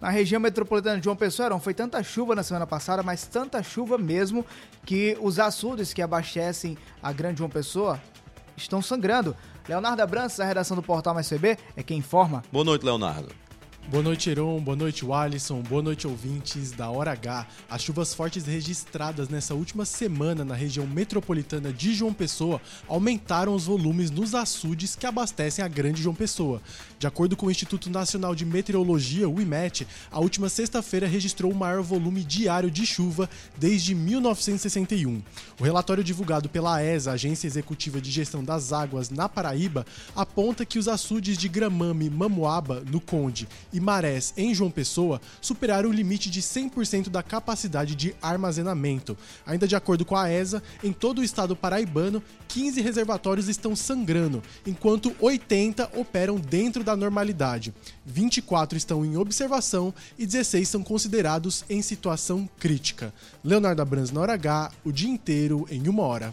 Na região metropolitana de João Pessoa, foi tanta chuva na semana passada, mas tanta chuva mesmo, que os açudes que abastecem a Grande João Pessoa estão sangrando. Leonardo Abrantes, da redação do Portal Mais CB, é quem informa. Boa noite, Leonardo. Boa noite, Heron. Boa noite, Walisson. Boa noite, ouvintes da Hora H. As chuvas fortes registradas nessa última semana na região metropolitana de João Pessoa aumentaram os volumes nos açudes que abastecem a Grande João Pessoa. De acordo com o Instituto Nacional de Meteorologia, o IMET, a última sexta-feira registrou o maior volume diário de chuva desde 1961. O relatório divulgado pela AESA, Agência Executiva de Gestão das Águas, na Paraíba, aponta que os açudes de Gramame, Mamuaba, no Conde e marés em João Pessoa superaram o limite de 100% da capacidade de armazenamento. Ainda de acordo com a ESA, em todo o estado paraibano, 15 reservatórios estão sangrando, enquanto 80 operam dentro da normalidade. 24 estão em observação e 16 são considerados em situação crítica. Leonardo Abrams na hora H, o dia inteiro em uma hora.